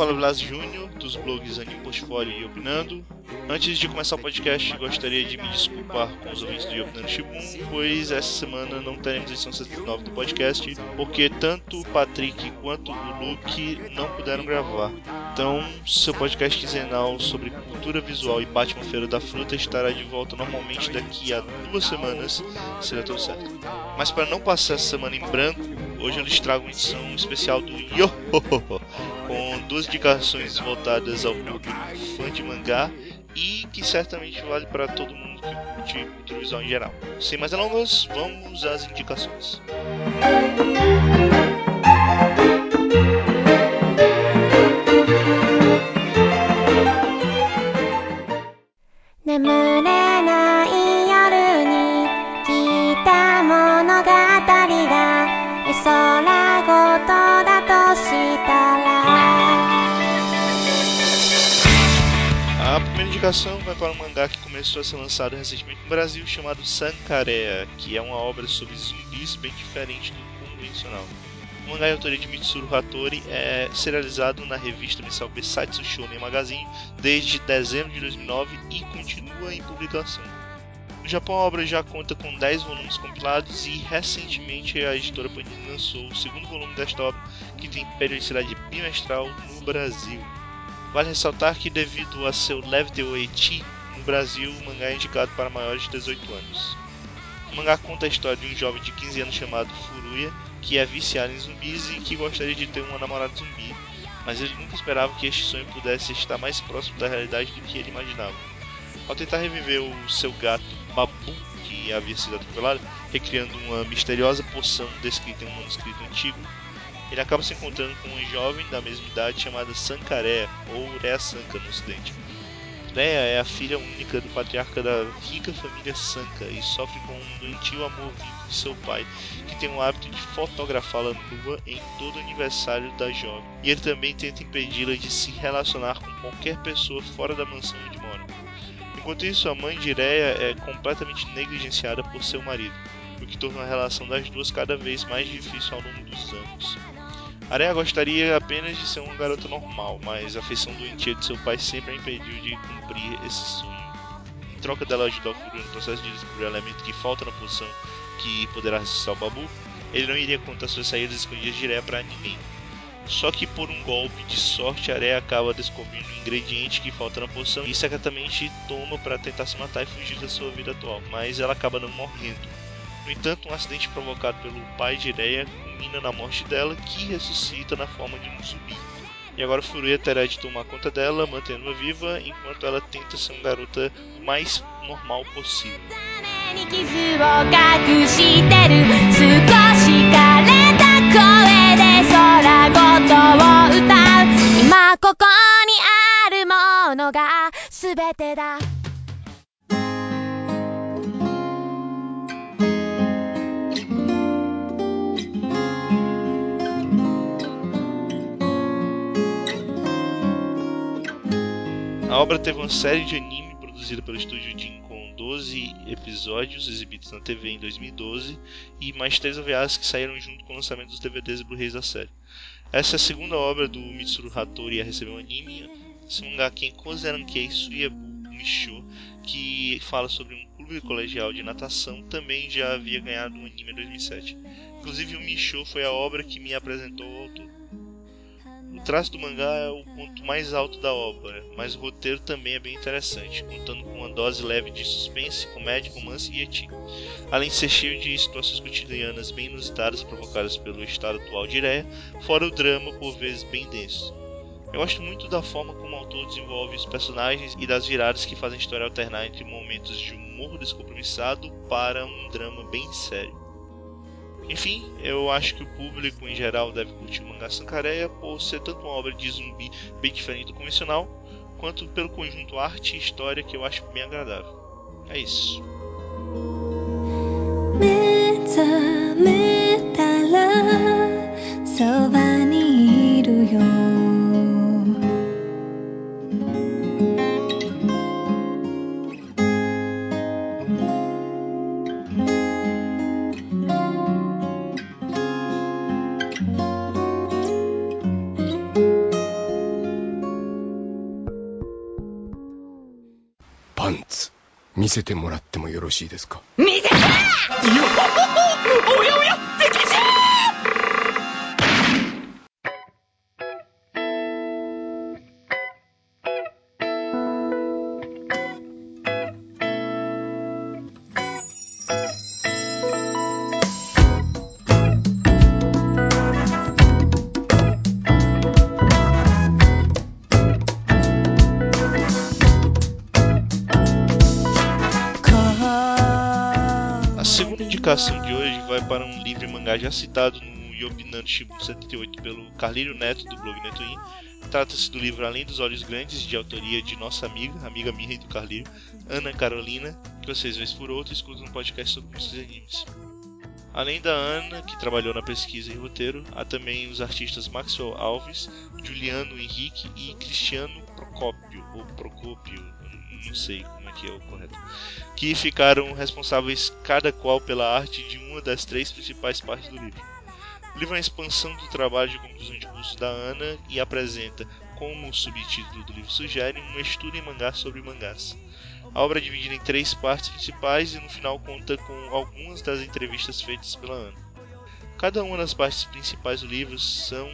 fala Blas Júnior, dos blogs Anime Portfólio e Opinando. Antes de começar o podcast, gostaria de me desculpar com os ouvintes do Opinando Shibun, pois essa semana não teremos edição 79 do podcast, porque tanto o Patrick quanto o Luke não puderam gravar. Então, seu podcast quinzenal sobre cultura visual e Batman Feira da Fruta estará de volta normalmente daqui a duas semanas, se der tudo certo. Mas para não passar essa semana em branco, hoje eu lhes trago uma edição especial do Yo! com duas indicações voltadas ao público fã de mangá e que certamente vale para todo mundo que curte visual em geral. Sem mais delongas, vamos às indicações. indicação começou a ser lançado recentemente no Brasil, chamado Sankarea, que é uma obra sobre zumbis bem diferente do convencional. O mangá de autoria de Mitsuru Hattori é serializado na revista mensal Besaitsu Shonen Magazine desde dezembro de 2009 e continua em publicação. No Japão, a obra já conta com 10 volumes compilados e recentemente a editora Panini lançou o segundo volume desta obra, que tem periodicidade bimestral no Brasil. Vale ressaltar que, devido a seu leve teor eti, no Brasil o mangá é indicado para maiores de 18 anos. O mangá conta a história de um jovem de 15 anos chamado Furuya, que é viciado em zumbis e que gostaria de ter uma namorada zumbi, mas ele nunca esperava que este sonho pudesse estar mais próximo da realidade do que ele imaginava. Ao tentar reviver o seu gato Babu, que havia sido atropelado, recriando uma misteriosa poção descrita em um manuscrito antigo, ele acaba se encontrando com uma jovem da mesma idade chamada Sankaré, ou Rea Sanka no ocidente. Rea é a filha única do patriarca da rica família Sanka e sofre com um doentio amor vivo de seu pai, que tem o hábito de fotografá-la nua em todo aniversário da jovem. E ele também tenta impedi-la de se relacionar com qualquer pessoa fora da mansão onde mora. Enquanto isso, a mãe de Rea é completamente negligenciada por seu marido, o que torna a relação das duas cada vez mais difícil ao longo dos anos. Areia gostaria apenas de ser uma garota normal, mas a afeição doentia de seu pai sempre a impediu de cumprir esse sonho. Em troca dela ajudar o Furu no processo de descobrir o elemento que falta na poção que poderá ressuscitar o Babu, ele não iria contar suas saídas escondidas direto para ninguém. Só que por um golpe de sorte, Areia acaba descobrindo o ingrediente que falta na poção e secretamente toma para tentar se matar e fugir da sua vida atual, mas ela acaba não morrendo. No entanto, um acidente provocado pelo pai de Ireia culmina na morte dela, que ressuscita na forma de um zumbi. E agora Furuya terá de tomar conta dela, mantendo-a viva, enquanto ela tenta ser uma garota o mais normal possível. 全てだ Obra teve uma série de anime produzida pelo estúdio Jin com 12 episódios exibidos na TV em 2012 e mais três OVAs que saíram junto com o lançamento dos DVDs e Blu-rays da série. Essa é a segunda obra do Mitsuru Hattori a receber um anime. Esse mangá quem Kozenankei Suyebu Misho, que fala sobre um clube colegial de natação, também já havia ganhado um anime em 2007. Inclusive o Misho foi a obra que me apresentou ao autor. O traço do mangá é o ponto mais alto da obra, mas o roteiro também é bem interessante, contando com uma dose leve de suspense, comédia, romance e etílico, além de ser cheio de situações cotidianas bem inusitadas provocadas pelo estado atual de Ireia, fora o drama por vezes bem denso. Eu gosto muito da forma como o autor desenvolve os personagens e das viradas que fazem a história alternar entre momentos de humor descompromissado para um drama bem sério. Enfim, eu acho que o público em geral deve curtir o mangá Sankareya por ser tanto uma obra de zumbi bem diferente do convencional, quanto pelo conjunto arte e história que eu acho bem agradável. É isso. パンツ。見せてもらってもよろしいですか？見せて！おやおや敵じゃ indicação de hoje vai para um livro e mangá já citado no Yobinano Shibuya 78 pelo Carlírio Neto do blog Netoin. Trata-se do livro Além dos Olhos Grandes, de autoria de nossa amiga, amiga minha e do Carlírio, Ana Carolina, que vocês vez por outro escutam um podcast sobre e animes. Além da Ana, que trabalhou na pesquisa e roteiro, há também os artistas Maxwell Alves, Juliano Henrique e Cristiano Procópio, ou Procópio, não sei como é que é o correto, que ficaram responsáveis cada qual pela arte de uma das três principais partes do livro. O livro é uma expansão do trabalho de conclusão de curso da Ana e apresenta, como o subtítulo do livro sugere, um estudo em mangá sobre mangás. A obra é dividida em três partes principais e no final conta com algumas das entrevistas feitas pela Ana. Cada uma das partes principais do livro são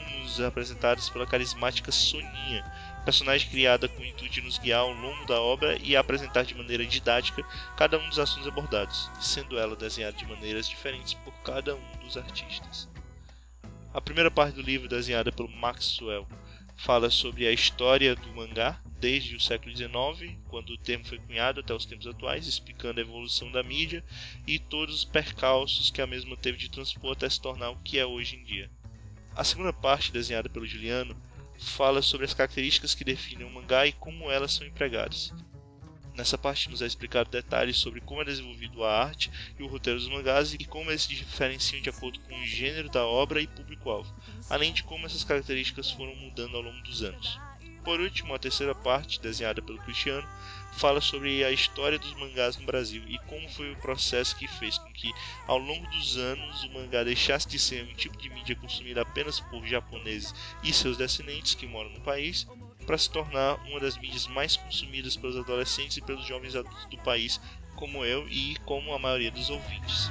apresentadas pela carismática Soninha, personagem criada com o intuito de nos guiar ao longo da obra e apresentar de maneira didática cada um dos assuntos abordados, sendo ela desenhada de maneiras diferentes por cada um dos artistas. A primeira parte do livro, desenhada pelo Maxwell, fala sobre a história do mangá desde o século XIX, quando o termo foi cunhado, até os tempos atuais, explicando a evolução da mídia e todos os percalços que a mesma teve de transpor até se tornar o que é hoje em dia. A segunda parte, desenhada pelo Juliano, fala sobre as características que definem o mangá e como elas são empregadas. Nessa parte nos é explicado detalhes sobre como é desenvolvido a arte e o roteiro dos mangás e como eles se diferenciam de acordo com o gênero da obra e público-alvo, além de como essas características foram mudando ao longo dos anos. Por último, a terceira parte, desenhada pelo Cristiano, fala sobre a história dos mangás no Brasil e como foi o processo que fez com que, ao longo dos anos, o mangá deixasse de ser um tipo de mídia consumida apenas por japoneses e seus descendentes que moram no país, para se tornar uma das mídias mais consumidas pelos adolescentes e pelos jovens adultos do país, como eu e como a maioria dos ouvintes.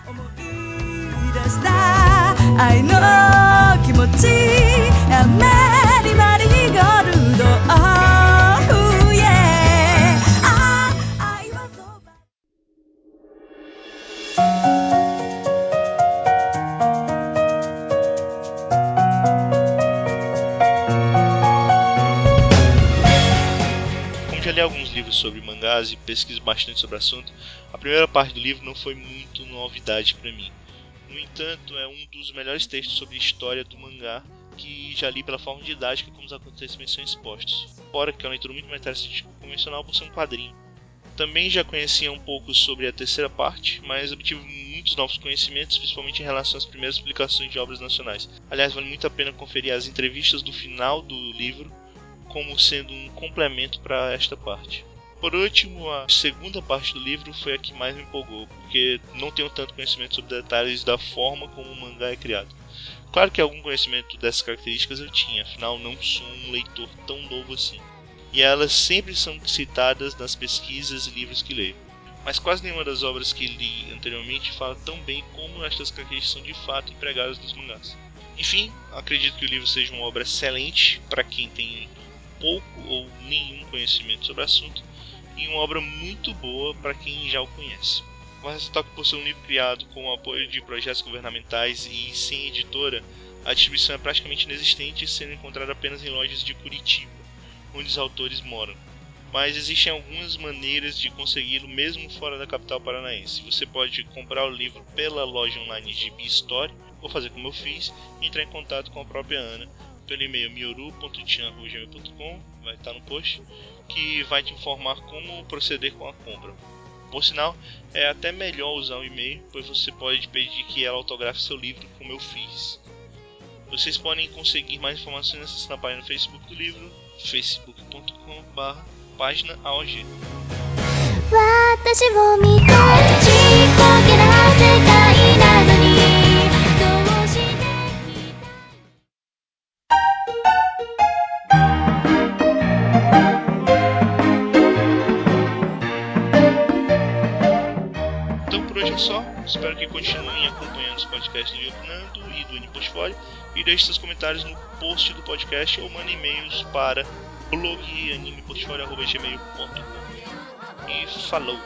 思い sobre mangás e pesquiso bastante sobre o assunto, a primeira parte do livro não foi muito novidade para mim. No entanto, é um dos melhores textos sobre a história do mangá que já li pela forma didática como os acontecimentos são expostos. Fora que é uma leitura muito mais interessante que convencional por ser um quadrinho. Também já conhecia um pouco sobre a terceira parte, mas obtive muitos novos conhecimentos, principalmente em relação às primeiras publicações de obras nacionais. Aliás, vale muito a pena conferir as entrevistas do final do livro como sendo um complemento para esta parte. Por último, a segunda parte do livro foi a que mais me empolgou, porque não tenho tanto conhecimento sobre detalhes da forma como o mangá é criado. Claro que algum conhecimento dessas características eu tinha, afinal não sou um leitor tão novo assim. E elas sempre são citadas nas pesquisas e livros que leio. Mas quase nenhuma das obras que li anteriormente fala tão bem como estas características são de fato empregadas nos mangás. Enfim, acredito que o livro seja uma obra excelente para quem tem pouco ou nenhum conhecimento sobre o assunto e uma obra muito boa para quem já o conhece. Vai ressaltar por ser um livro criado com o apoio de projetos governamentais e sem editora, a distribuição é praticamente inexistente, sendo encontrada apenas em lojas de Curitiba, onde os autores moram. Mas existem algumas maneiras de consegui-lo mesmo fora da capital paranaense. Você pode comprar o livro pela loja online de Store, ou fazer como eu fiz, entrar em contato com a própria Ana pelo e-mail mioru.tian.gmail.com, vai estar no post, que vai te informar como proceder com a compra. Por sinal, é até melhor usar o e-mail, pois você pode pedir que ela autografe seu livro, como eu fiz. Vocês podem conseguir mais informações acessando a página no Facebook do livro, facebook.com.br página AOG. 私を見てちっぽけな世界 deixe seus comentários no post do podcast ou mande e-mails para bloganimeportfolio.gmail.com E falou!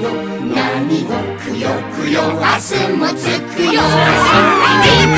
くよくよ。明日もつくよ。明日